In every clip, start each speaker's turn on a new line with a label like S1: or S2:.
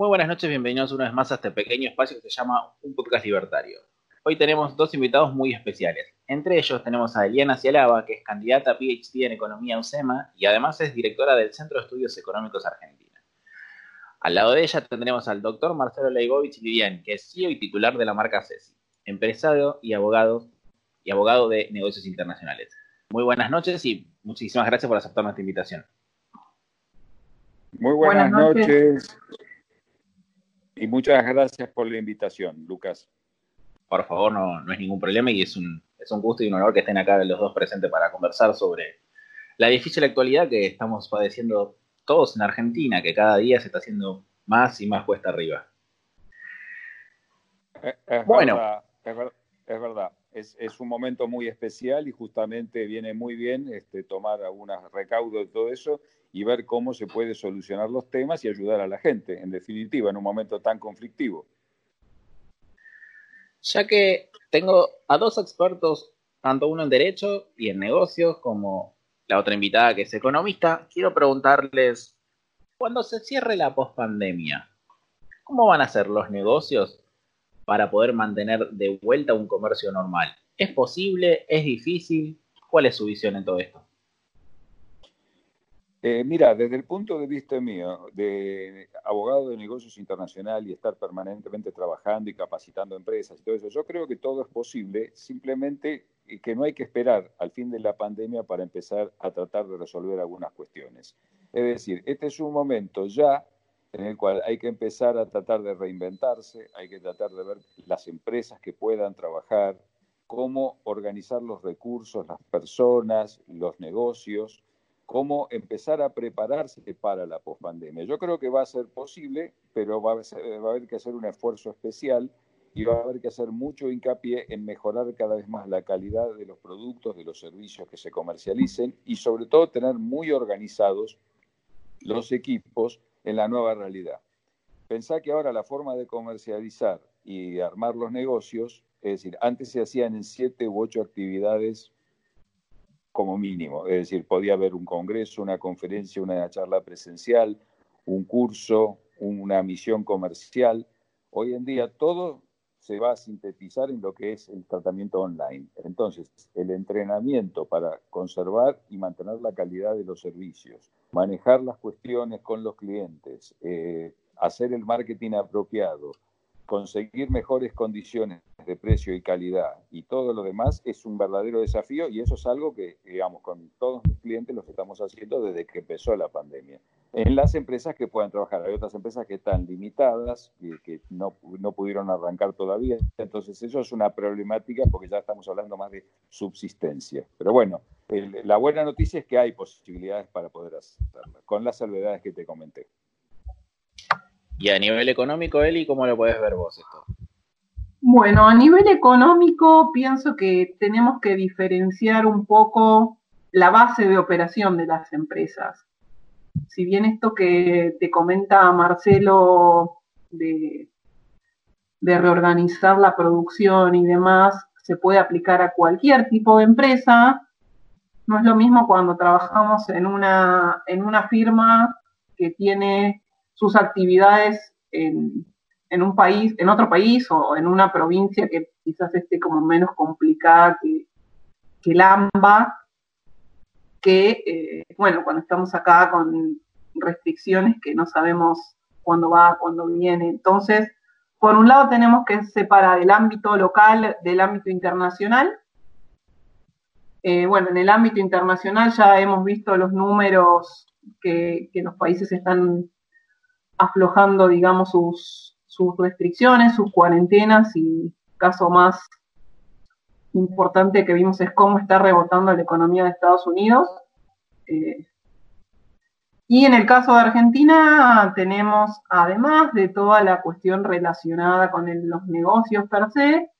S1: Muy buenas noches, bienvenidos una vez más a este pequeño espacio que se llama Un Podcast Libertario. Hoy tenemos dos invitados muy especiales. Entre ellos tenemos a Eliana Cialaba, que es candidata a PhD en Economía UCEMA y además es directora del Centro de Estudios Económicos Argentina. Al lado de ella tendremos al doctor Marcelo Leibovich Lidian, que es CEO y titular de la marca CESI, empresario y abogado, y abogado de negocios internacionales. Muy buenas noches y muchísimas gracias por aceptar nuestra invitación.
S2: Muy buenas, noches. Y muchas gracias por la invitación, Lucas.
S1: Por favor, no, es ningún problema y es un, es un gusto y un honor que estén acá los dos presentes para conversar sobre la difícil actualidad que estamos padeciendo todos en Argentina, que cada día se está haciendo más y más cuesta arriba.
S2: Es, bueno, es, verdad, es, un momento muy especial y justamente viene muy bien este, tomar algunos recaudos de todo eso y ver cómo se puede solucionar los temas y ayudar a la gente, en definitiva, en un momento tan conflictivo.
S1: Ya que tengo a dos expertos, tanto uno en derecho y en negocios, como la otra invitada que es economista, quiero preguntarles, cuando se cierre la pospandemia, ¿cómo van a ser los negocios para poder mantener de vuelta un comercio normal? ¿Es posible? ¿Es difícil? ¿Cuál es su visión en todo esto?
S2: Eh, mira, desde el punto de vista mío, de abogado de negocios internacional y estar permanentemente trabajando y capacitando empresas y todo eso, yo creo que todo es posible, simplemente que no hay que esperar al fin de la pandemia para empezar a tratar de resolver algunas cuestiones. Es decir, este es un momento ya en el cual hay que empezar a tratar de reinventarse, hay que tratar de ver las empresas que puedan trabajar, cómo organizar los recursos, las personas, los negocios, cómo empezar a prepararse para la pospandemia. Yo creo que va a ser posible, pero va a, haber que hacer un esfuerzo especial y va a haber que hacer mucho hincapié en mejorar cada vez más la calidad de los productos, de los servicios que se comercialicen y sobre todo tener muy organizados los equipos en la nueva realidad. Pensá que ahora la forma de comercializar y armar los negocios, es decir, antes se hacían en siete u ocho actividades como mínimo. Es decir, podía haber un congreso, una conferencia, una charla presencial, un curso, una misión comercial. Hoy en día todo se va a sintetizar en lo que es el tratamiento online. Entonces, el entrenamiento para conservar y mantener la calidad de los servicios, manejar las cuestiones con los clientes, eh, hacer el marketing apropiado, conseguir mejores condiciones de precio y calidad y todo lo demás es un verdadero desafío y eso es algo que, digamos, con todos mis clientes lo estamos haciendo desde que empezó la pandemia. En las empresas que puedan trabajar, hay otras empresas que están limitadas y que no, no pudieron arrancar todavía, entonces eso es una problemática porque ya estamos hablando más de subsistencia. Pero bueno, la buena noticia es que hay posibilidades para poder hacerlo, con las salvedades que te comenté.
S1: Y a nivel económico, Eli, ¿cómo lo puedes ver vos esto?
S3: Bueno, a nivel económico pienso que tenemos que diferenciar un poco la base de operación de las empresas. Si bien esto que te comenta Marcelo de, reorganizar la producción y demás se puede aplicar a cualquier tipo de empresa, no es lo mismo cuando trabajamos en una, en una firma que tiene sus actividades en, un país, en otro país o en una provincia que quizás esté como menos complicada que, que el AMBA, que, eh, bueno, cuando estamos acá con restricciones que no sabemos cuándo va, cuándo viene. Entonces, por un lado tenemos que separar el ámbito local del ámbito internacional. Eh, bueno, en el ámbito internacional ya hemos visto los números que, que los países están aflojando, digamos, sus, restricciones, sus cuarentenas y caso más importante que vimos es cómo está rebotando la economía de Estados Unidos. Eh, y en el caso de Argentina tenemos, además de toda la cuestión relacionada con los negocios per se,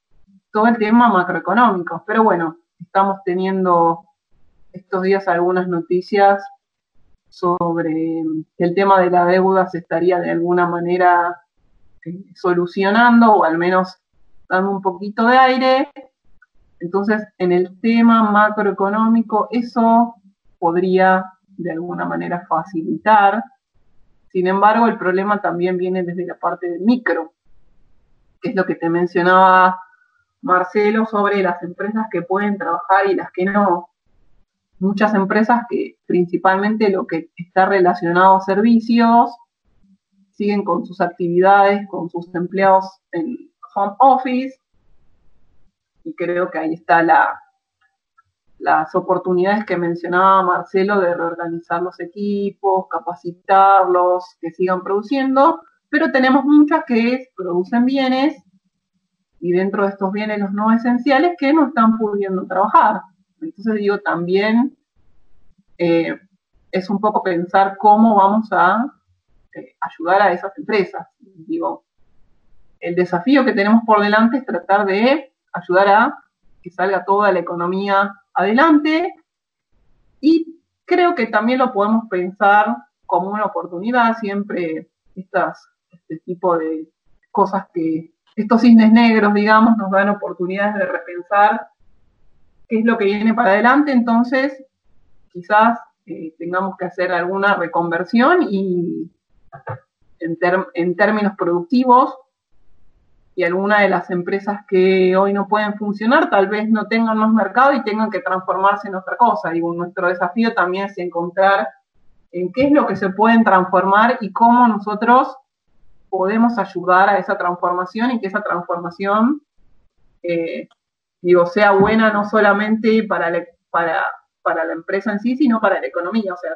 S3: todo el tema macroeconómico. Pero bueno, estamos teniendo estos días algunas noticias sobre el tema de la deuda se estaría de alguna manera eh, solucionando o al menos dando un poquito de aire. Entonces, en el tema macroeconómico, eso podría de alguna manera facilitar Sin embargo, el problema también viene desde la parte del micro, que es lo que te mencionaba Marcelo sobre las empresas que pueden trabajar y las que no. Muchas empresas que principalmente lo que está relacionado a servicios siguen con sus actividades, con sus empleados en home office. Y creo que ahí está la, las oportunidades que mencionaba Marcelo de reorganizar los equipos, capacitarlos, que sigan produciendo, pero tenemos muchas que producen bienes y dentro de estos bienes los no esenciales que no están pudiendo trabajar. Entonces digo, también eh, es un poco pensar cómo vamos a eh, ayudar a esas empresas. Digo, el desafío que tenemos por delante es tratar de ayudar a que salga toda la economía adelante. Y creo que también lo podemos pensar como una oportunidad, siempre estas, este tipo de cosas que, estos cisnes negros, digamos, nos dan oportunidades de repensar qué es lo que viene para adelante, entonces quizás eh, tengamos que hacer alguna reconversión y en, en términos productivos y algunas de las empresas que hoy no pueden funcionar tal vez no tengan más mercado y tengan que transformarse en otra cosa. Y nuestro desafío también es encontrar en qué es lo que se pueden transformar y cómo nosotros podemos ayudar a esa transformación y que esa transformación eh, digo, sea buena no solamente para para, para la empresa en sí, sino para la economía. O sea,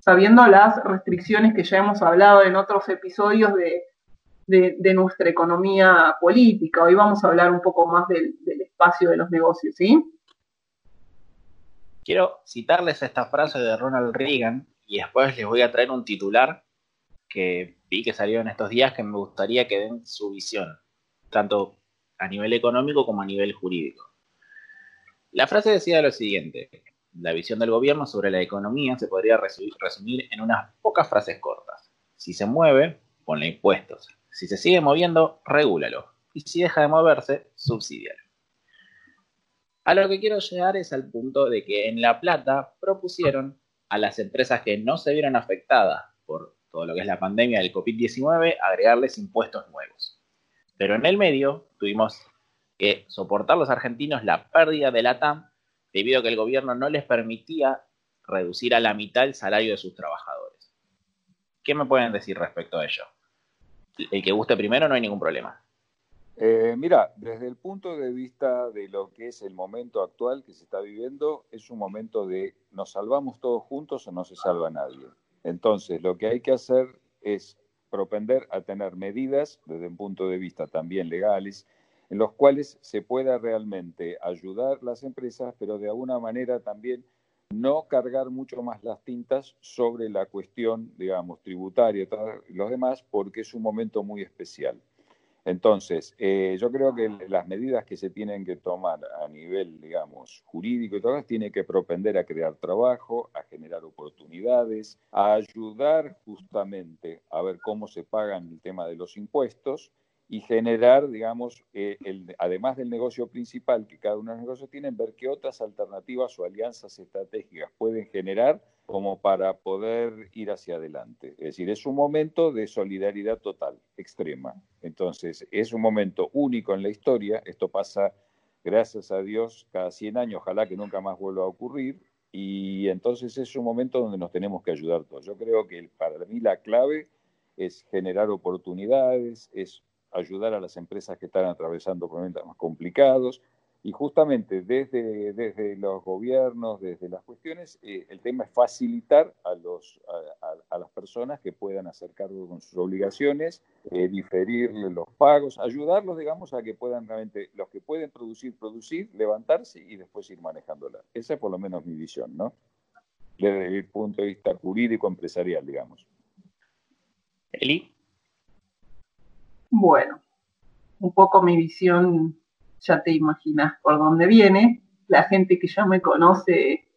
S3: sabiendo las restricciones que ya hemos hablado en otros episodios de, de, nuestra economía política. Hoy vamos a hablar un poco más del, espacio de los negocios, ¿sí?
S1: Quiero citarles esta frase de Ronald Reagan y después les voy a traer un titular que vi que salió en estos días que me gustaría que den su visión, tanto a nivel económico como a nivel jurídico. La frase decía lo siguiente, la visión del gobierno sobre la economía se podría resumir en unas pocas frases cortas. Si se mueve, ponle impuestos. Si se sigue moviendo, regúlalo. Y si deja de moverse, subsidialo. A lo que quiero llegar es al punto de que en La Plata propusieron a las empresas que no se vieron afectadas por todo lo que es la pandemia del COVID-19 agregarles impuestos nuevos. Pero en el medio tuvimos que soportar los argentinos la pérdida de la TAM debido a que el gobierno no les permitía reducir a la mitad el salario de sus trabajadores. ¿Qué me pueden decir respecto a ello? El que guste primero no hay ningún problema.
S2: Eh, mira, desde el punto de vista de lo que es el momento actual que se está viviendo, es un momento de nos salvamos todos juntos o no se salva nadie. Entonces, lo que hay que hacer es propender a tener medidas desde un punto de vista también legales en los cuales se pueda realmente ayudar las empresas, pero de alguna manera también no cargar mucho más las tintas sobre la cuestión, digamos, tributaria y los demás, porque es un momento muy especial. Entonces, eh, yo creo que las medidas que se tienen que tomar a nivel, digamos, jurídico y todo, tiene que propender a crear trabajo, a generar oportunidades, a ayudar justamente a ver cómo se pagan el tema de los impuestos y generar, digamos, eh, el, además del negocio principal que cada uno de los negocios tienen, ver qué otras alternativas o alianzas estratégicas pueden generar como para poder ir hacia adelante. Es decir, es un momento de solidaridad total, extrema. Entonces, es un momento único en la historia. Esto pasa, gracias a Dios, cada 100 años, ojalá que nunca más vuelva a ocurrir. Y entonces es un momento donde nos tenemos que ayudar todos. Yo creo que para mí la clave es generar oportunidades, es ayudar a las empresas que están atravesando momentos más complicados. Y justamente desde, desde los gobiernos, desde las cuestiones, eh, el tema es facilitar a, los, a, las personas que puedan hacer cargo con sus obligaciones, eh, diferirle los pagos, ayudarlos, digamos, a que puedan realmente, los que pueden producir, producir, levantarse y después ir manejándola. Esa es por lo menos mi visión, ¿no? Desde el punto de vista jurídico empresarial, digamos.
S1: Eli.
S3: Bueno, un poco mi visión, ya te imaginas por dónde viene. La gente que ya me conoce,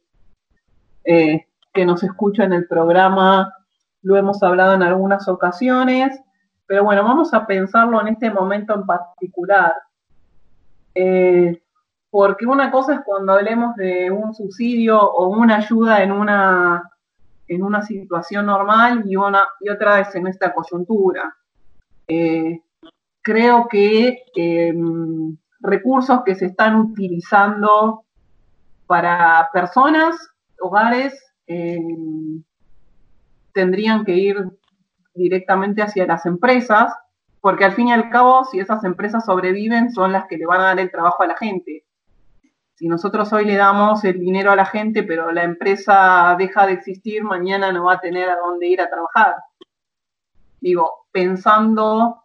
S3: eh, que nos escucha en el programa, lo hemos hablado en algunas ocasiones, pero bueno, vamos a pensarlo en este momento en particular. Eh, porque una cosa es cuando hablemos de un subsidio o una ayuda en una en una situación normal y, y otra vez en esta coyuntura. Eh, creo que em, recursos que se están utilizando para personas, hogares, em, tendrían que ir directamente hacia las empresas, porque al fin y al cabo, si esas empresas sobreviven, son las que le van a dar el trabajo a la gente. Si nosotros hoy le damos el dinero a la gente, pero la empresa deja de existir, mañana no va a tener a dónde ir a trabajar. Digo, pensando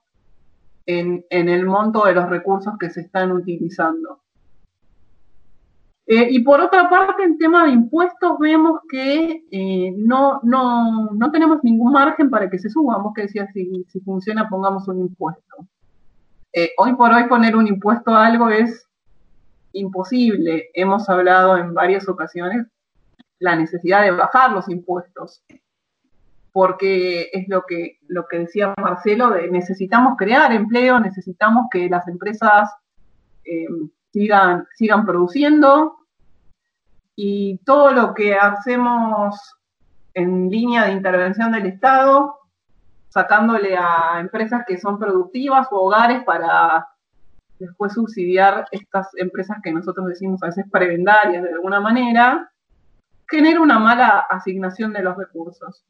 S3: en, el monto de los recursos que se están utilizando. Eh, y por otra parte, en tema de impuestos, vemos que eh, no, no, no, tenemos ningún margen para que se suban. Vos que decías, si, si funciona, pongamos un impuesto. Eh, hoy por hoy poner un impuesto a algo es imposible. Hemos hablado en varias ocasiones la necesidad de bajar los impuestos, porque es lo que, lo que decía Marcelo, de necesitamos crear empleo, necesitamos que las empresas eh, sigan, sigan produciendo y todo lo que hacemos en línea de intervención del Estado, sacándole a empresas que son productivas o hogares para después subsidiar estas empresas que nosotros decimos a veces prebendarias de alguna manera, genera una mala asignación de los recursos.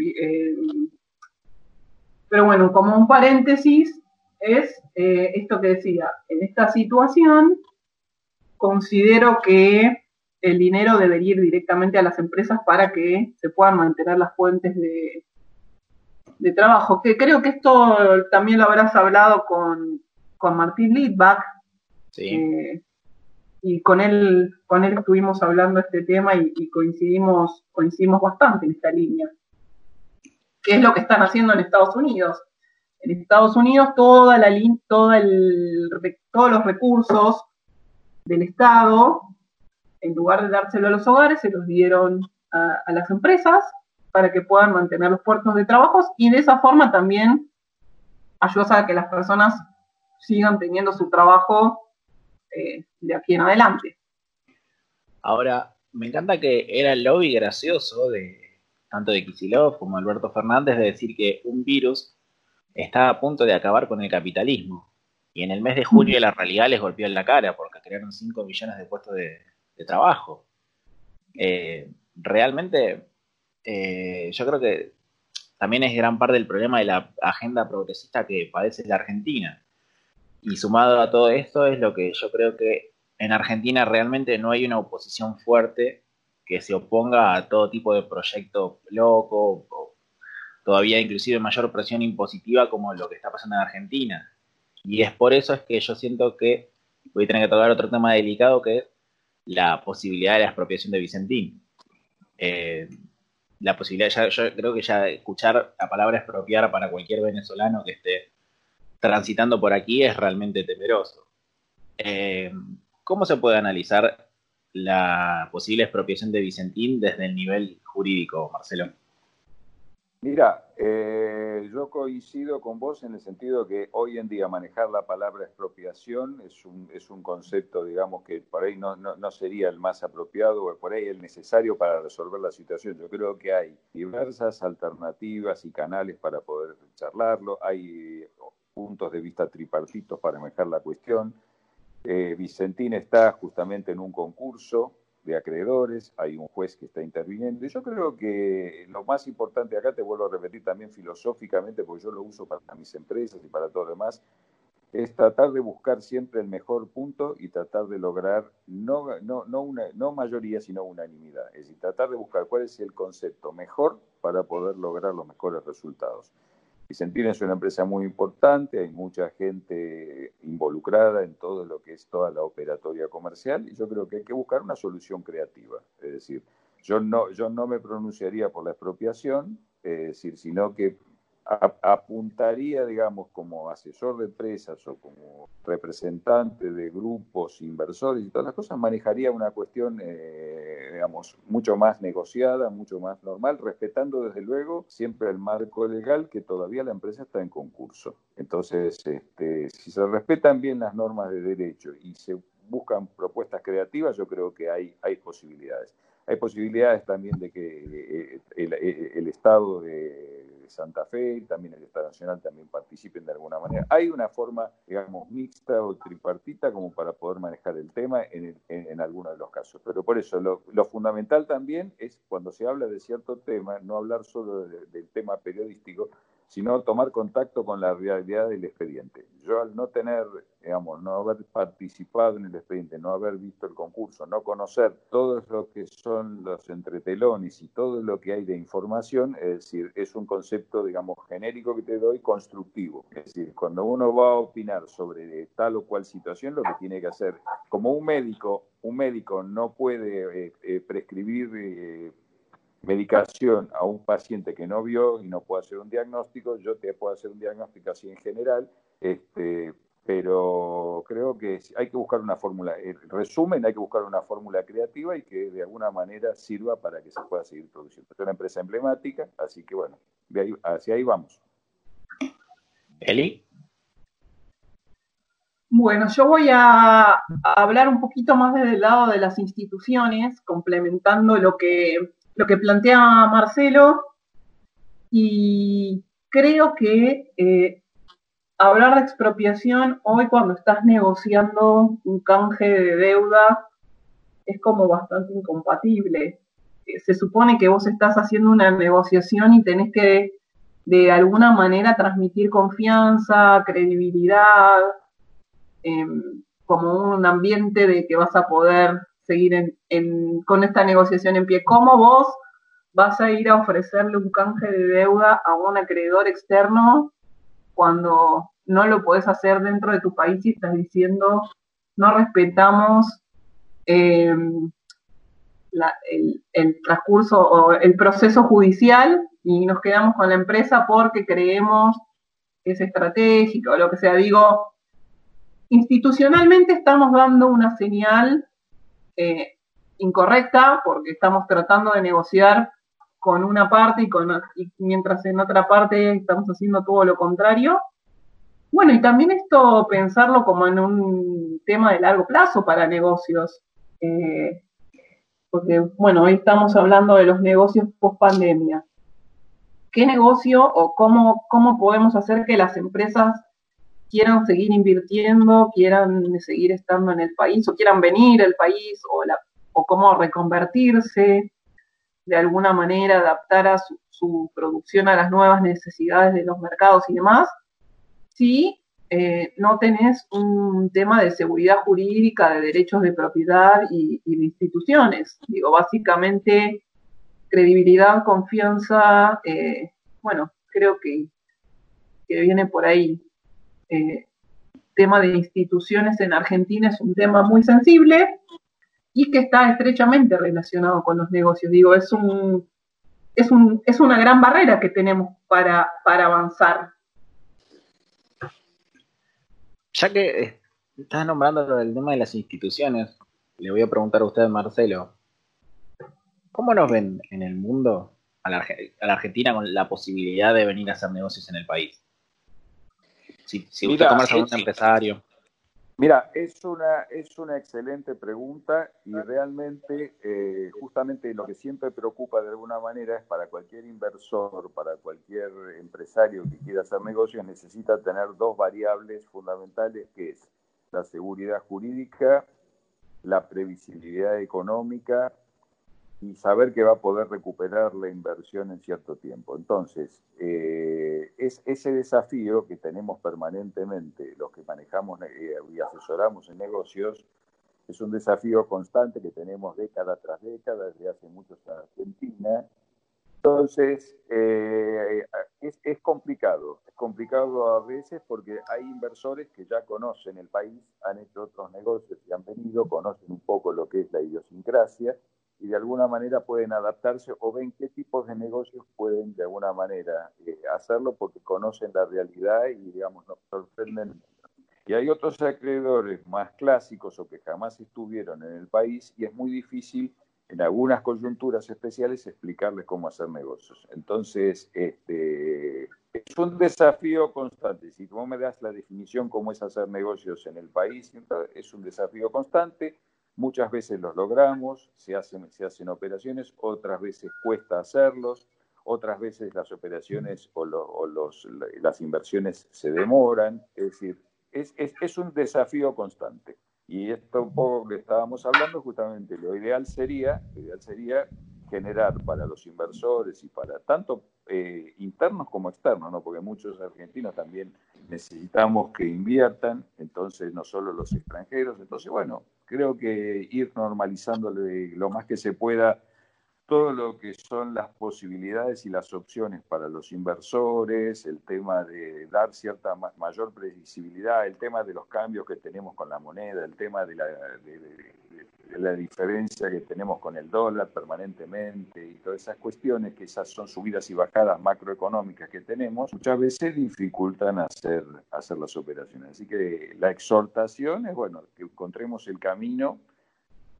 S3: Eh, pero bueno, como un paréntesis, es eh, esto que decía, en esta situación considero que el dinero debería ir directamente a las empresas para que se puedan mantener las fuentes de, de trabajo, que creo que esto también lo habrás hablado con, con Martín Lidbach. Eh, y con él, con él estuvimos hablando este tema y, coincidimos, coincidimos bastante en esta línea. ¿Qué es lo que están haciendo en Estados Unidos? En Estados Unidos toda la, todo el, todos los recursos del Estado, en lugar de dárselo a los hogares, se los dieron a, las empresas para que puedan mantener los puertos de trabajo y de esa forma también ayuda a que las personas sigan teniendo su trabajo eh, de aquí en adelante.
S1: Ahora, me encanta que era el lobby gracioso de tanto de Kisilov como Alberto Fernández de decir que un virus está a punto de acabar con el capitalismo. Y en el mes de junio la realidad les golpeó en la cara porque crearon 5 millones de puestos de, trabajo. Eh, realmente, eh, yo creo que también es gran parte del problema de la agenda progresista que padece la Argentina. Y sumado a todo esto es lo que yo creo que en Argentina realmente no hay una oposición fuerte que se oponga a todo tipo de proyecto loco, o todavía inclusive mayor presión impositiva como lo que está pasando en Argentina. Y es por eso es que yo siento que voy a tener que tocar otro tema delicado que es la posibilidad de la expropiación de Vicentín. Eh, la posibilidad, yo creo que ya escuchar la palabra expropiar para cualquier venezolano que esté transitando por aquí es realmente temeroso. Eh, ¿Cómo se puede analizar la posible expropiación de Vicentín desde el nivel jurídico, Marcelo?
S2: Mira, eh, yo coincido con vos en el sentido que hoy en día manejar la palabra expropiación es un, es un concepto, digamos, que por ahí no, no, sería el más apropiado o por ahí el necesario para resolver la situación. Yo creo que hay diversas alternativas y canales para poder charlarlo. Hay puntos de vista tripartitos para manejar la cuestión. Eh, Vicentín está justamente en un concurso de acreedores, hay un juez que está interviniendo. Y yo creo que lo más importante acá, te vuelvo a repetir también filosóficamente, porque yo lo uso para mis empresas y para todo lo demás, es tratar de buscar siempre el mejor punto y tratar de lograr no, no, no, una, no mayoría, sino unanimidad. Es decir, tratar de buscar cuál es el concepto mejor para poder lograr los mejores resultados. Vicentina es una empresa muy importante, hay mucha gente involucrada en todo lo que es toda la operatoria comercial y yo creo que hay que buscar una solución creativa. Es decir, yo no, yo no me pronunciaría por la expropiación, es decir, sino que apuntaría, digamos, como asesor de empresas o como representante de grupos inversores y todas las cosas, manejaría una cuestión, eh, digamos, mucho más negociada, mucho más normal, respetando desde luego siempre el marco legal que todavía la empresa está en concurso. Entonces, este, si se respetan bien las normas de derecho y se buscan propuestas creativas, yo creo que hay, hay posibilidades. Hay posibilidades también de que el, el Estado de Santa Fe y también el Estado Nacional también participen de alguna manera. Hay una forma, digamos, mixta o tripartita como para poder manejar el tema en, en, algunos de los casos. Pero por eso, lo, fundamental también es cuando se habla de cierto tema, no hablar solo del tema periodístico, sino tomar contacto con la realidad del expediente. Yo al no tener, digamos, no haber participado en el expediente, no haber visto el concurso, no conocer todo lo que son los entretelones y todo lo que hay de información, es decir, es un concepto, digamos, genérico que te doy, constructivo. Es decir, cuando uno va a opinar sobre tal o cual situación, lo que tiene que hacer, como un médico, un médico no puede eh, eh, prescribir... Eh, medicación a un paciente que no vio y no puede hacer un diagnóstico, yo te puedo hacer un diagnóstico así en general, este, pero creo que hay que buscar una fórmula, en resumen, hay que buscar una fórmula creativa y que de alguna manera sirva para que se pueda seguir produciendo. Es una empresa emblemática, así que bueno, de ahí, hacia ahí vamos.
S1: Eli.
S3: Bueno, yo voy a hablar un poquito más desde el lado de las instituciones, complementando lo que lo que plantea Marcelo y creo que eh, hablar de expropiación hoy cuando estás negociando un canje de deuda es como bastante incompatible. Eh, se supone que vos estás haciendo una negociación y tenés que de alguna manera transmitir confianza, credibilidad, em, como un ambiente de que vas a poder seguir con esta negociación en pie. ¿Cómo vos vas a ir a ofrecerle un canje de deuda a un acreedor externo cuando no lo podés hacer dentro de tu país y estás diciendo no respetamos el, el, transcurso o el proceso judicial y nos quedamos con la empresa porque creemos que es estratégico o lo que sea. Digo, institucionalmente estamos dando una señal eh, incorrecta porque estamos tratando de negociar con una parte y, mientras en otra parte estamos haciendo todo lo contrario. Bueno, y también esto pensarlo como en un tema de largo plazo para negocios. Eh, porque, bueno, hoy estamos hablando de los negocios post pandemia. ¿Qué negocio o cómo, cómo podemos hacer que las empresas quieran seguir invirtiendo, quieran seguir estando en el país o quieran venir al país o, cómo reconvertirse, de alguna manera adaptar a su, producción a las nuevas necesidades de los mercados y demás, si eh, no tenés un tema de seguridad jurídica, de derechos de propiedad y, de instituciones. Digo, básicamente credibilidad, confianza, eh, bueno, creo que, que viene por ahí eh, tema de instituciones en Argentina es un tema muy sensible y que está estrechamente relacionado con los negocios. Digo, es un, es un, es una gran barrera que tenemos para, para avanzar.
S1: Ya que eh, estás nombrando el tema de las instituciones, le voy a preguntar a usted, Marcelo, ¿cómo nos ven en el mundo a la, a la Argentina con la posibilidad de venir a hacer negocios en el país? Si, si mira, usted un empresario.
S2: Mira, es una, es una excelente pregunta y realmente, eh, justamente lo que siempre preocupa de alguna manera es para cualquier inversor, para cualquier empresario que quiera hacer negocios, necesita tener dos variables fundamentales, que es la seguridad jurídica, la previsibilidad económica y saber que va a poder recuperar la inversión en cierto tiempo. Entonces, eh, es ese desafío que tenemos permanentemente los que manejamos eh, y asesoramos en negocios, es un desafío constante que tenemos década tras década, desde hace muchos en Argentina. Entonces, eh, es, es, complicado, es complicado a veces porque hay inversores que ya conocen el país, han hecho otros negocios y han venido, conocen un poco lo que es la idiosincrasia, y de alguna manera pueden adaptarse o ven qué tipos de negocios pueden de alguna manera eh, hacerlo porque conocen la realidad y digamos nos sorprenden. Y hay otros acreedores más clásicos o que jamás estuvieron en el país y es muy difícil en algunas coyunturas especiales explicarles cómo hacer negocios. Entonces, este, es un desafío constante. Si tú me das la definición cómo es hacer negocios en el país, es un desafío constante Muchas veces los logramos, se hacen, se hacen operaciones, otras veces cuesta hacerlos, otras veces las operaciones o, los, las inversiones se demoran, es decir, es, es, un desafío constante. Y esto un poco que estábamos hablando, justamente lo ideal sería, lo ideal sería generar para los inversores y para tanto eh, internos como externos, ¿no? porque muchos argentinos también necesitamos que inviertan, entonces no solo los extranjeros, entonces bueno, creo que ir normalizando lo más que se pueda todo lo que son las posibilidades y las opciones para los inversores, el tema de dar cierta mayor previsibilidad, el tema de los cambios que tenemos con la moneda, el tema de la, la diferencia que tenemos con el dólar permanentemente y todas esas cuestiones, que esas son subidas y bajadas macroeconómicas que tenemos, muchas veces dificultan hacer, hacer las operaciones. Así que la exhortación es, bueno, que encontremos el camino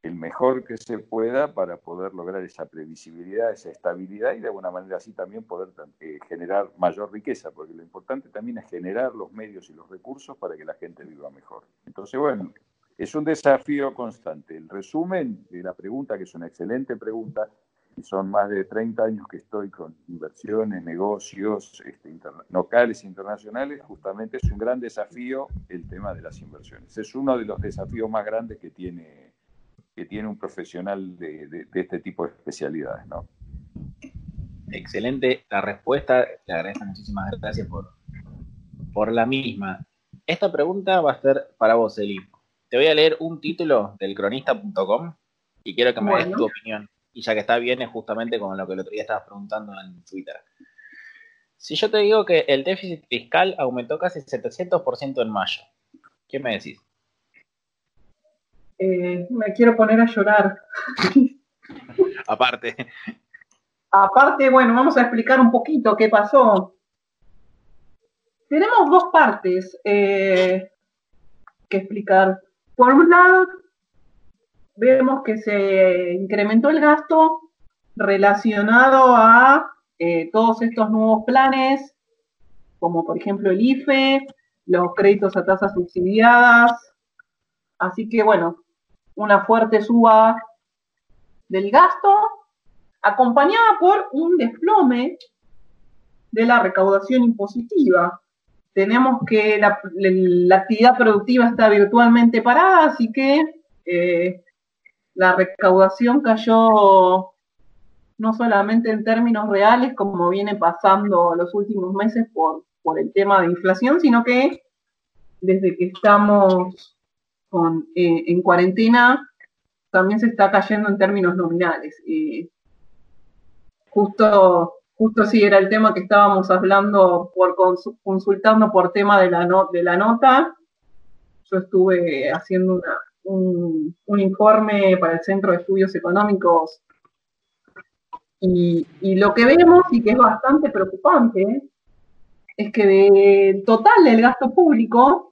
S2: el mejor que se pueda para poder lograr esa previsibilidad, esa estabilidad y de alguna manera así también poder eh, generar mayor riqueza, porque lo importante también es generar los medios y los recursos para que la gente viva mejor. Entonces, bueno, es un desafío constante. El resumen de la pregunta, que es una excelente pregunta, y son más de 30 años que estoy con inversiones, negocios este, locales e internacionales, justamente es un gran desafío el tema de las inversiones. Es uno de los desafíos más grandes que tiene, que tiene un profesional de, este tipo de especialidades. ¿no?
S1: Excelente la respuesta, le agradezco muchísimas gracias por, por la misma. Esta pregunta va a ser para vos, Eli. Te voy a leer un título del cronista.com y quiero que me des tu opinión. Y ya que está bien, es justamente con lo que el otro día estabas preguntando en Twitter. Si yo te digo que el déficit fiscal aumentó casi 700% en mayo, ¿qué me decís?
S3: Eh, me quiero poner a llorar.
S1: Aparte.
S3: Aparte, bueno, vamos a explicar un poquito qué pasó. Tenemos dos partes eh, que explicar. Por un lado, vemos que se incrementó el gasto relacionado a eh, todos estos nuevos planes, como por ejemplo el IFE, los créditos a tasas subsidiadas. Así que bueno, una fuerte suba del gasto, acompañada por un desplome de la recaudación impositiva tenemos que la, actividad productiva está virtualmente parada, así que eh, la recaudación cayó no solamente en términos reales, como viene pasando los últimos meses por, por el tema de inflación, sino que desde que estamos eh, en cuarentena también se está cayendo en términos nominales. y justo justo sí era el tema que estábamos hablando, por consultando por tema de la, de la nota. Yo estuve haciendo un, informe para el Centro de Estudios Económicos y, lo que vemos, y que es bastante preocupante, es que del total del gasto público,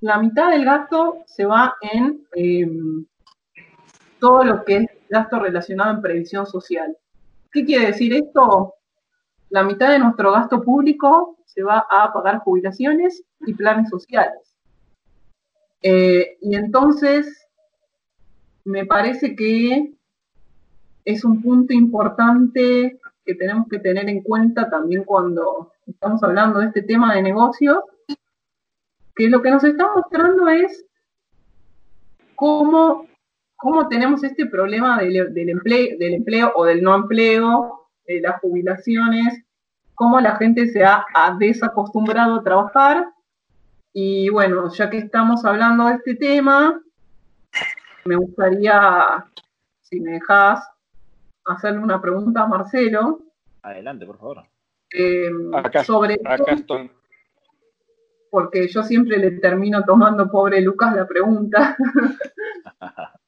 S3: la mitad del gasto se va en em, todo lo que es gasto relacionado en previsión social. ¿Qué quiere decir esto? La mitad de nuestro gasto público se va a pagar jubilaciones y planes sociales. Eh, y entonces, me parece que es un punto importante que tenemos que tener en cuenta también cuando estamos hablando de este tema de negocio, que lo que nos está mostrando es cómo cómo tenemos este problema del, empleo, del empleo o del no empleo, de las jubilaciones, cómo la gente se ha, desacostumbrado a trabajar. Y bueno, ya que estamos hablando de este tema, me gustaría, si me dejas, hacerle una pregunta a Marcelo.
S1: Adelante, por favor.
S3: Eh, sobre porque yo siempre le termino tomando, pobre Lucas, la pregunta.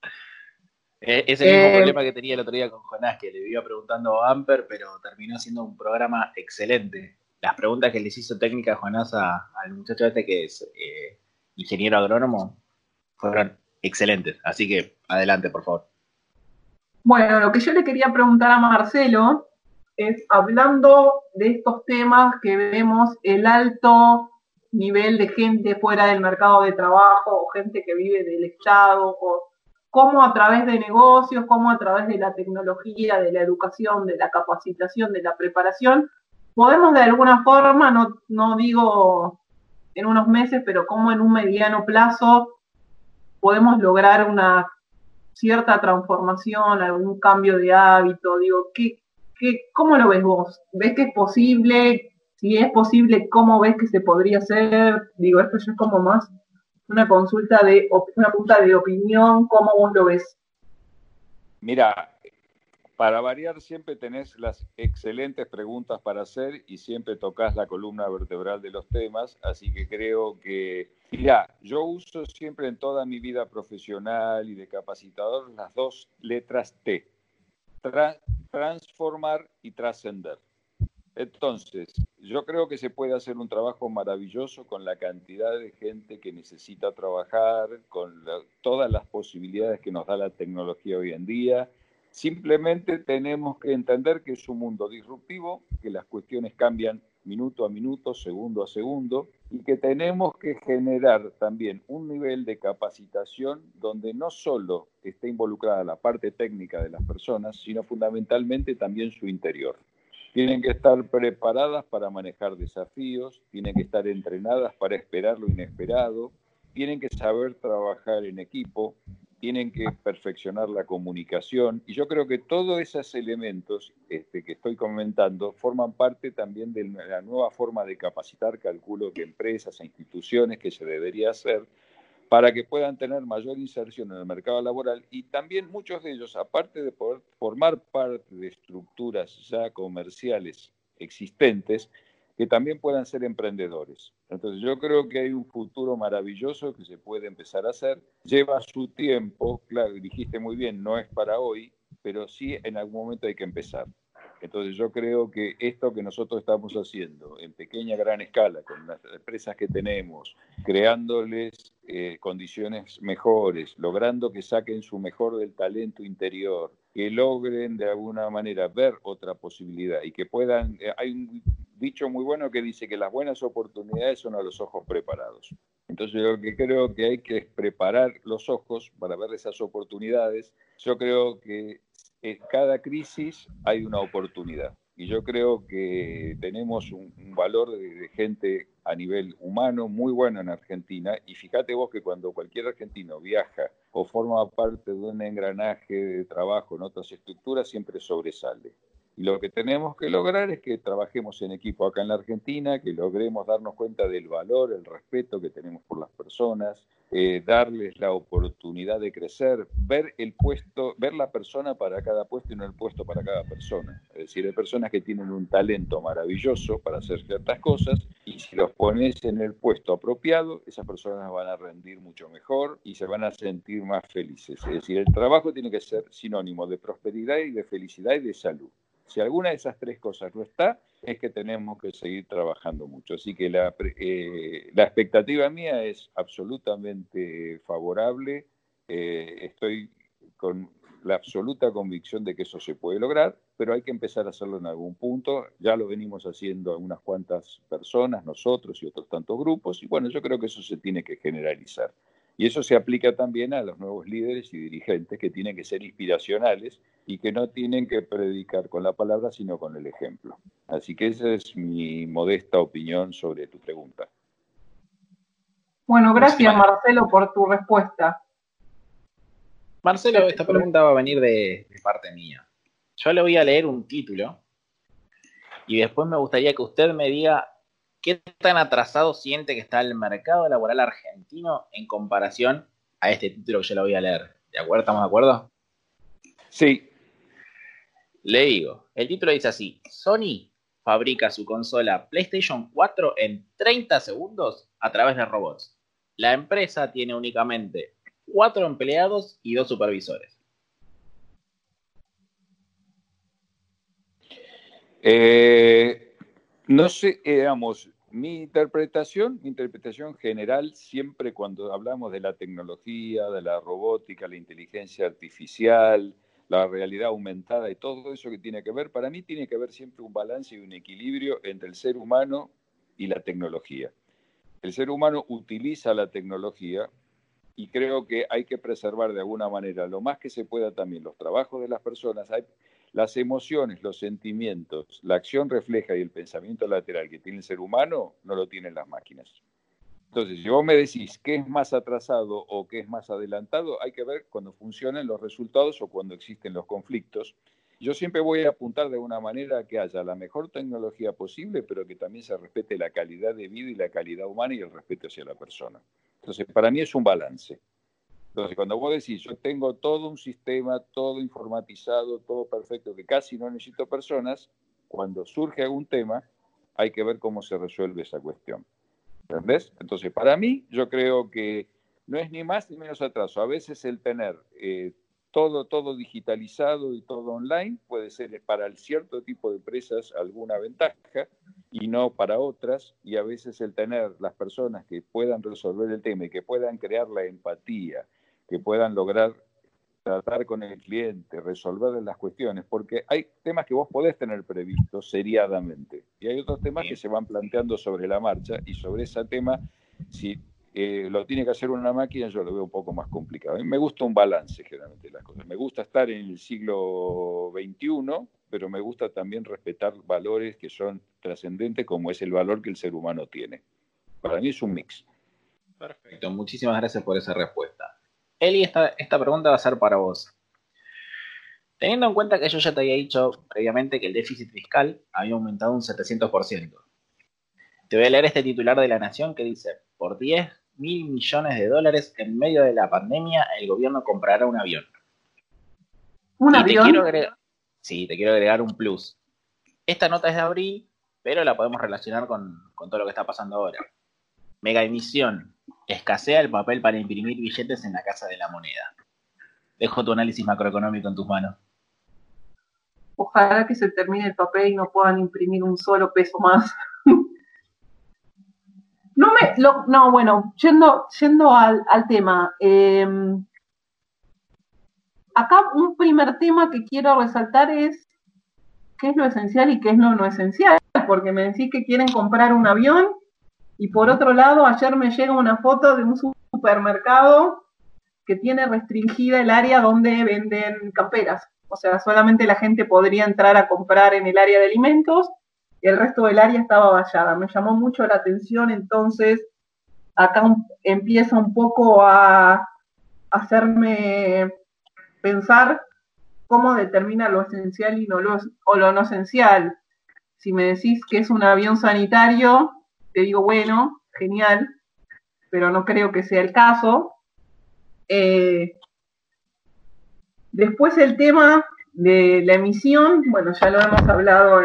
S1: Eh, es el mismo eh, problema que tenía el otro día con Jonás, que le iba preguntando a Amper, pero terminó siendo un programa excelente. Las preguntas que les hizo técnica Jonás al muchacho este que es eh, ingeniero agrónomo fueron excelentes. Así que adelante, por favor.
S3: Bueno, lo que yo le quería preguntar a Marcelo es, hablando de estos temas que vemos, el alto nivel de gente fuera del mercado de trabajo, o gente que vive del Estado, o cómo a través de negocios, cómo a través de la tecnología, de la educación, de la capacitación, de la preparación, podemos de alguna forma, no, no digo en unos meses, pero cómo en un mediano plazo podemos lograr una cierta transformación, algún cambio de hábito, digo, ¿qué, qué, ¿cómo lo ves vos? ¿Ves que es posible? Si es posible, ¿cómo ves que se podría hacer? Digo, esto ya es como más una consulta de una punta de opinión, ¿cómo vos lo ves?
S2: Mira, para variar siempre tenés las excelentes preguntas para hacer y siempre tocas la columna vertebral de los temas, así que creo que, mira, yo uso siempre en toda mi vida profesional y de capacitador las dos letras T, transformar y trascender. Entonces, yo creo que se puede hacer un trabajo maravilloso con la cantidad de gente que necesita trabajar, con todas las posibilidades que nos da la tecnología hoy en día. Simplemente tenemos que entender que es un mundo disruptivo, que las cuestiones cambian minuto a minuto, segundo a segundo, y que tenemos que generar también un nivel de capacitación donde no solo esté involucrada la parte técnica de las personas, sino fundamentalmente también su interior. Tienen que estar preparadas para manejar desafíos, tienen que estar entrenadas para esperar lo inesperado, tienen que saber trabajar en equipo, tienen que perfeccionar la comunicación. Y yo creo que todos esos elementos este, que estoy comentando forman parte también de la nueva forma de capacitar, calculo que empresas e instituciones que se debería hacer para que puedan tener mayor inserción en el mercado laboral y también muchos de ellos, aparte de poder formar parte de estructuras ya comerciales existentes, que también puedan ser emprendedores. Entonces yo creo que hay un futuro maravilloso que se puede empezar a hacer. Lleva su tiempo, claro, dijiste muy bien, no es para hoy, pero sí en algún momento hay que empezar. Entonces yo creo que esto que nosotros estamos haciendo en pequeña, gran escala, con las empresas que tenemos, creándoles eh, condiciones mejores, logrando que saquen su mejor del talento interior, que logren de alguna manera ver otra posibilidad y que puedan, eh, hay un dicho muy bueno que dice que las buenas oportunidades son a los ojos preparados. Entonces yo que creo que hay que preparar los ojos para ver esas oportunidades. Yo creo que en cada crisis hay una oportunidad. Y yo creo que tenemos un, valor de, gente a nivel humano muy bueno en Argentina. Y fíjate vos que cuando cualquier argentino viaja o forma parte de un engranaje de trabajo en otras estructuras, siempre sobresale. Lo que tenemos que lograr es que trabajemos en equipo acá en la Argentina, que logremos darnos cuenta del valor, el respeto que tenemos por las personas, eh, darles la oportunidad de crecer, ver el puesto, ver la persona para cada puesto y no el puesto para cada persona. Es decir, hay personas que tienen un talento maravilloso para hacer ciertas cosas y si los pones en el puesto apropiado, esas personas van a rendir mucho mejor y se van a sentir más felices. Es decir, el trabajo tiene que ser sinónimo de prosperidad y de felicidad y de salud. Si alguna de esas tres cosas no está, es que tenemos que seguir trabajando mucho. Así que la, eh, la expectativa mía es absolutamente favorable. Eh, estoy con la absoluta convicción de que eso se puede lograr, pero hay que empezar a hacerlo en algún punto. Ya lo venimos haciendo unas cuantas personas, nosotros y otros tantos grupos, y bueno, yo creo que eso se tiene que generalizar. Y eso se aplica también a los nuevos líderes y dirigentes que tienen que ser inspiracionales y que no tienen que predicar con la palabra, sino con el ejemplo. Así que esa es mi modesta opinión sobre tu pregunta.
S3: Bueno, gracias Marcelo por tu respuesta.
S1: Marcelo, esta pregunta va a venir de, de parte mía. Yo le voy a leer un título y después me gustaría que usted me diga ¿qué tan atrasado siente que está el mercado laboral argentino en comparación a este título que yo lo voy a leer? ¿De acuerdo? ¿Estamos de acuerdo?
S2: Sí.
S1: Le digo, el título dice así, Sony fabrica su consola PlayStation 4 en 30 segundos a través de robots. La empresa tiene únicamente 4 empleados y 2 supervisores.
S2: Eh, no sé, digamos, mi interpretación, mi interpretación general, siempre cuando hablamos de la tecnología, de la robótica, la inteligencia artificial, la realidad aumentada y todo eso que tiene que ver, para mí tiene que haber siempre un balance y un equilibrio entre el ser humano y la tecnología. El ser humano utiliza la tecnología y creo que hay que preservar de alguna manera lo más que se pueda también los trabajos de las personas. Las emociones, los sentimientos, la acción refleja y el pensamiento lateral que tiene el ser humano no lo tienen las máquinas. Entonces, si vos me decís qué es más atrasado o qué es más adelantado, hay que ver cuando funcionan los resultados o cuando existen los conflictos. Yo siempre voy a apuntar de una manera que haya la mejor tecnología posible, pero que también se respete la calidad de vida y la calidad humana y el respeto hacia la persona. Entonces, para mí es un balance. Entonces, cuando vos decís, yo tengo todo un sistema, todo informatizado, todo perfecto, que casi no necesito personas, cuando surge algún tema, hay que ver cómo se resuelve esa cuestión. ¿Entendés? Entonces, para mí, yo creo que no es ni más ni menos atraso. A veces el tener eh, todo, todo digitalizado y todo online puede ser para el cierto tipo de empresas alguna ventaja y no para otras. Y a veces el tener las personas que puedan resolver el tema y que puedan crear la empatía que puedan lograr tratar con el cliente, resolver las cuestiones, porque hay temas que vos podés tener previstos seriadamente y hay otros temas que se van planteando sobre la marcha y sobre ese tema, si eh, lo tiene que hacer una máquina, yo lo veo un poco más complicado. A mí me gusta un balance generalmente de las cosas. Me gusta estar en el siglo XXI, pero me gusta también respetar valores que son trascendentes como es el valor que el ser humano tiene. Para mí es un mix.
S1: Perfecto, muchísimas gracias por esa respuesta. Eli, esta, esta pregunta va a ser para vos. Teniendo en cuenta que yo ya te había dicho previamente que el déficit fiscal había aumentado un 700%. Te voy a leer este titular de La Nación que dice, por 10 mil millones de dólares en medio de la pandemia, el gobierno comprará un avión.
S3: ¿Un avión?
S1: sí, te quiero agregar un plus. Esta nota es de abril, pero la podemos relacionar con, con todo lo que está pasando ahora. Mega emisión, Escasea el papel para imprimir billetes en la Casa de la Moneda. Dejo tu análisis macroeconómico en tus manos.
S3: Ojalá que se termine el papel y no puedan imprimir un solo peso más. no me, no, bueno, yendo, yendo al, tema. Em, acá un primer tema que quiero resaltar es qué es lo esencial y qué es lo no esencial, porque me decís que quieren comprar un avión y por otro lado, ayer me llega una foto de un supermercado que tiene restringida el área donde venden camperas. O sea, solamente la gente podría entrar a comprar en el área de alimentos y el resto del área estaba vallada. Me llamó mucho la atención, entonces acá empieza un poco a hacerme pensar cómo determina lo esencial y no lo, o lo no esencial. Si me decís que es un avión sanitario, te digo, bueno, genial, pero no creo que sea el caso. Eh, después el tema de la emisión, bueno, ya lo hemos hablado,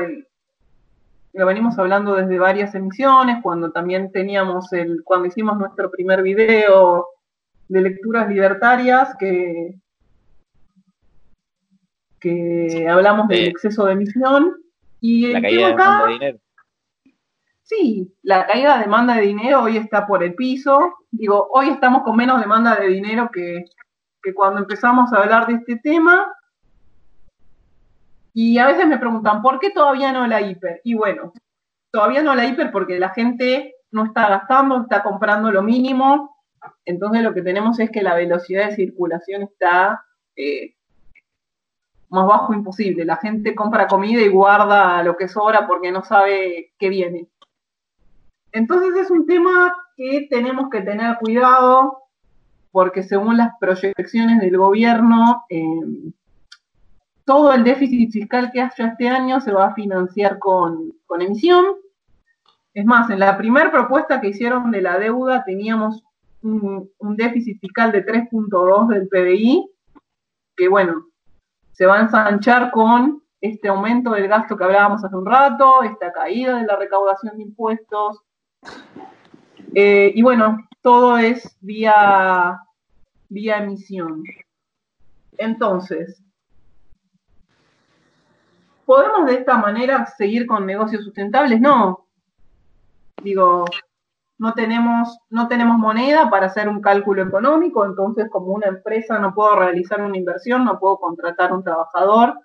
S3: lo venimos hablando desde varias emisiones, cuando también teníamos el, cuando hicimos nuestro primer video de lecturas libertarias, que, que hablamos del exceso de emisión. Y
S1: la caída de dinero.
S3: Sí, la caída de demanda de dinero hoy está por el piso. Digo, hoy estamos con menos demanda de dinero que, cuando empezamos a hablar de este tema. Y a veces me preguntan, ¿por qué todavía no la hiper? Y bueno, todavía no la hiper porque la gente no está gastando, está comprando lo mínimo. Entonces lo que tenemos es que la velocidad de circulación está eh, más bajo imposible. La gente compra comida y guarda lo que sobra porque no sabe qué viene. Entonces es un tema que tenemos que tener cuidado porque según las proyecciones del gobierno, em, todo el déficit fiscal que haya este año se va a financiar con, emisión. Es más, en la primera propuesta que hicieron de la deuda teníamos un, un déficit fiscal de 3.2 del PBI, que bueno, se va a ensanchar con este aumento del gasto que hablábamos hace un rato, esta caída de la recaudación de impuestos, eh, y bueno, todo es vía, vía emisión. Entonces, ¿podemos de esta manera seguir con negocios sustentables? No. Digo, no tenemos, no tenemos moneda para hacer un cálculo económico, entonces como una empresa no puedo realizar una inversión, no puedo contratar un trabajador.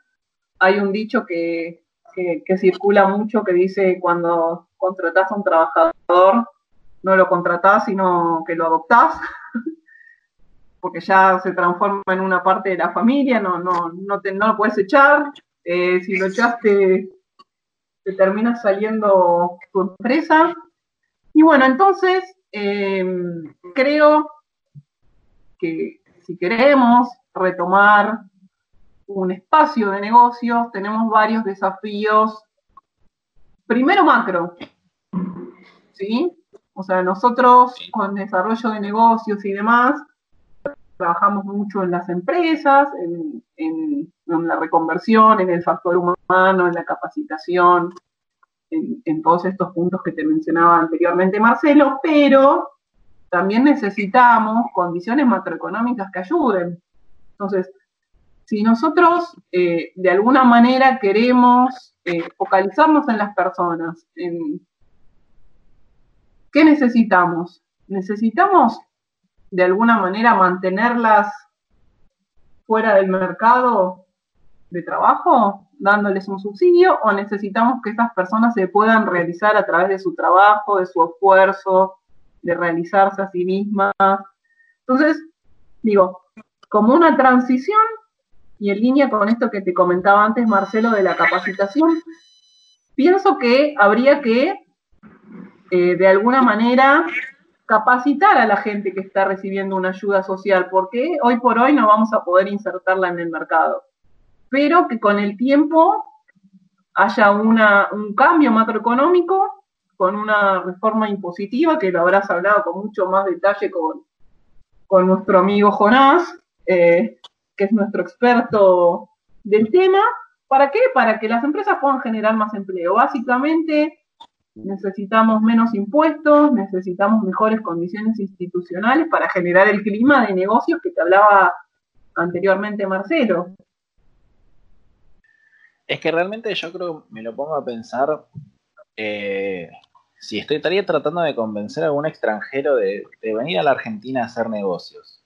S3: Hay un dicho que, que circula mucho que dice cuando contratás a un trabajador, no lo contratás, sino que lo adoptás. porque ya se transforma en una parte de la familia, no, no, no, te, no lo puedes echar, eh, si lo echaste te termina saliendo tu empresa. Y bueno, entonces em, creo que si queremos retomar un espacio de negocios, tenemos varios desafíos. Primero macro, ¿sí? O sea, nosotros con desarrollo de negocios y demás, trabajamos mucho en las empresas, en, la reconversión, en el factor humano, en la capacitación, en, todos estos puntos que te mencionaba anteriormente Marcelo, pero también necesitamos condiciones macroeconómicas que ayuden. Entonces, si nosotros eh, de alguna manera queremos eh, focalizarnos en las personas, ¿qué necesitamos? Necesitamos de alguna manera mantenerlas fuera del mercado de trabajo, dándoles un subsidio, o necesitamos que esas personas se puedan realizar a través de su trabajo, de su esfuerzo, de realizarse a sí mismas. Entonces, digo, como una transición y en línea con esto que te comentaba antes, Marcelo, de la capacitación, pienso que habría que, eh, de alguna manera, capacitar a la gente que está recibiendo una ayuda social, porque hoy por hoy no vamos a poder insertarla en el mercado. Pero que con el tiempo haya una, un cambio macroeconómico con una reforma impositiva, que lo habrás hablado con mucho más detalle con, con nuestro amigo Jonás, eh, que es nuestro experto del tema. ¿Para qué? Para que las empresas puedan generar más empleo. Básicamente necesitamos menos impuestos, necesitamos mejores condiciones institucionales para generar el clima de negocios que te hablaba anteriormente Marcelo.
S1: Es que realmente yo creo, me lo pongo a pensar, eh, si estoy, estaría tratando de convencer a algún extranjero de venir a la Argentina a hacer negocios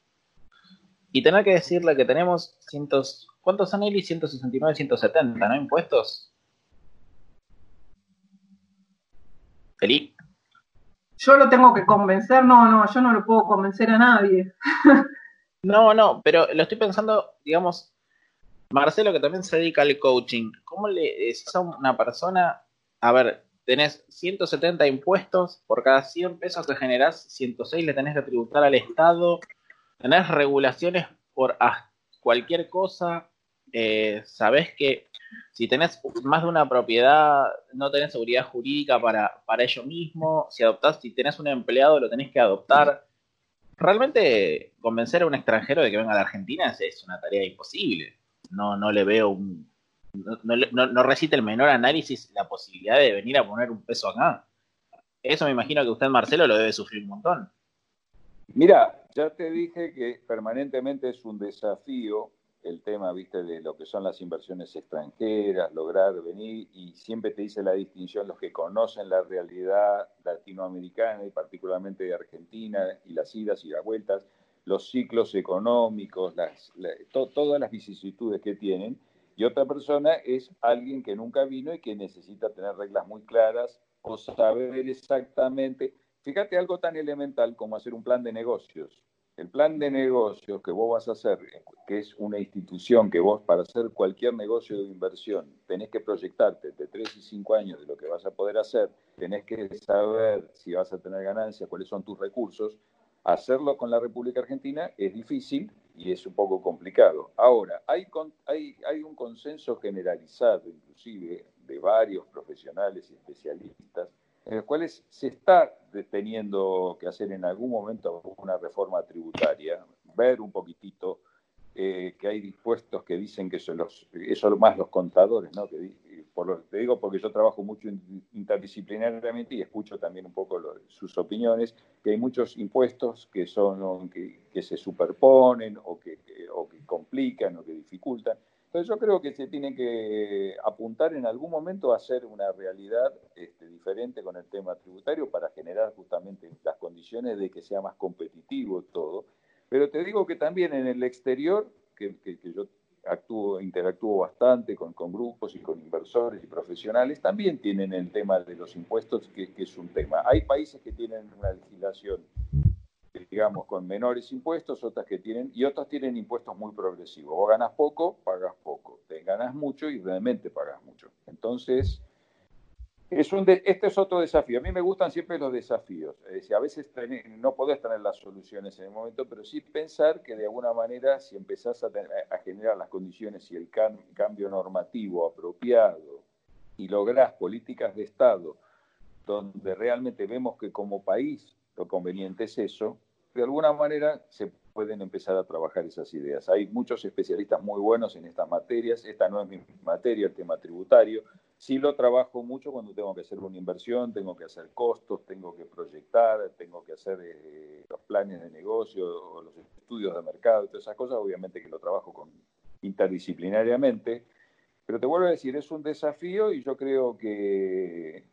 S1: y tener que decirle que tenemos cientos, ¿cuántos son Eli? 169, 170, ¿no? Impuestos. Eli.
S3: Yo lo tengo que convencer, no, no, yo no lo puedo convencer a nadie.
S1: no, no, pero lo estoy pensando, digamos, Marcelo que también se dedica al coaching, ¿cómo le decís a una persona, a ver, tenés 170 impuestos, por cada 100 pesos que generás, 106 le tenés que tributar al Estado, tenés regulaciones por cualquier cosa, eh, sabés que si tenés más de una propiedad, no tenés seguridad jurídica para, para ello mismo, si adoptás, si tenés un empleado, lo tenés que adoptar. Realmente convencer a un extranjero de que venga a la Argentina es, una tarea imposible. No, no le veo un... No, no, no recita el menor análisis la posibilidad de venir a poner un peso acá. Eso me imagino que usted, Marcelo, lo debe sufrir un montón.
S2: Mira, ya te dije que permanentemente es un desafío el tema, viste, de lo que son las inversiones extranjeras, lograr venir, y siempre te dice la distinción los que conocen la realidad latinoamericana y particularmente de Argentina y las idas y las vueltas, los ciclos económicos, todas las vicisitudes que tienen, y otra persona es alguien que nunca vino y que necesita tener reglas muy claras o saber exactamente Fíjate algo tan elemental como hacer un plan de negocios. El plan de negocios que vos vas a hacer, que es una institución que vos para hacer cualquier negocio de inversión tenés que proyectarte de 3 y 5 años de lo que vas a poder hacer, tenés que saber si vas a tener ganancias, cuáles son tus recursos. Hacerlo con la República Argentina es difícil y es un poco complicado. Ahora, hay, un consenso generalizado, inclusive, de varios profesionales y especialistas, en los cuales se está teniendo que hacer en algún momento una reforma tributaria, ver un poquitito eh, que hay dispuestos que dicen que son los, eso más los contadores, ¿no? Por te digo porque yo trabajo mucho interdisciplinariamente y escucho también un poco sus opiniones, que hay muchos impuestos que son que se superponen o que, o que complican o que dificultan. Entonces yo creo que se tiene que apuntar en algún momento a hacer una realidad este, diferente con el tema tributario para generar justamente las condiciones de que sea más competitivo todo. Pero te digo que también en el exterior, que, yo actúo, interactúo bastante con, grupos y con inversores y profesionales, también tienen el tema de los impuestos, que, es un tema. Hay países que tienen una legislación digamos, con menores impuestos, otras que tienen, y otras tienen impuestos muy progresivos. Vos ganas poco, pagas poco. Te ganas mucho y realmente pagas mucho. Entonces, es un este es otro desafío. A mí me gustan siempre los desafíos. Es decir, a veces no podés tener las soluciones en el momento, pero sí pensar que de alguna manera, si empezás a, generar las condiciones y el cambio normativo apropiado y lográs políticas de Estado donde realmente vemos que como país lo conveniente es eso, de alguna manera se pueden empezar a trabajar esas ideas. Hay muchos especialistas muy buenos en estas materias. Esta no es mi materia, el tema tributario Sí lo trabajo mucho cuando tengo que hacer una inversión, tengo que hacer costos, tengo que proyectar, tengo que hacer eh, los planes de negocio, los estudios de mercado, todas esas cosas, obviamente que lo trabajo con, interdisciplinariamente. Pero te vuelvo a decir, es un desafío y yo creo que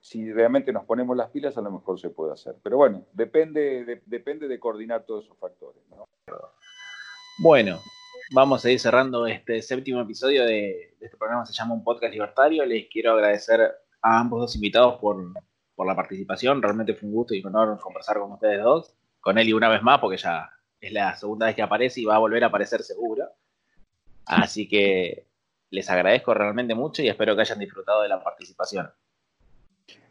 S2: si realmente nos ponemos las pilas, a lo mejor se puede hacer. Pero bueno, depende de, depende de coordinar todos esos factores.
S1: Bueno, vamos a ir cerrando este séptimo episodio de, este programa, se llama Un Podcast Libertario. Les quiero agradecer a ambos dos invitados por, la participación. Realmente fue un gusto y un honor conversar con ustedes dos. Con y una vez más, porque ya es la segunda vez que aparece y va a volver a aparecer seguro. Así que les agradezco realmente mucho y espero que hayan disfrutado de la participación.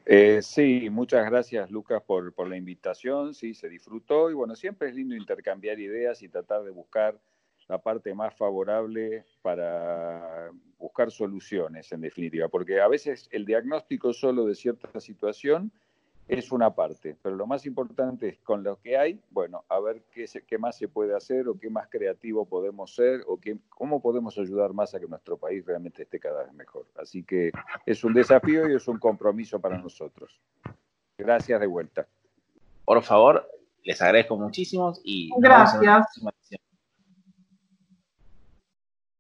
S2: Eh, sí, muchas gracias Lucas por, por la invitación, sí, se disfrutó y bueno, siempre es lindo intercambiar ideas y tratar de buscar la parte más favorable para buscar soluciones, en definitiva, porque a veces el diagnóstico solo de cierta situación es una parte, pero lo más importante es con lo que hay, bueno, a ver qué, qué más se puede hacer o qué más creativo podemos ser o qué, cómo podemos ayudar más a que nuestro país realmente esté cada vez mejor. Así que es un desafío y es un compromiso para nosotros. Gracias de vuelta.
S1: Por favor, les agradezco muchísimo y
S3: gracias.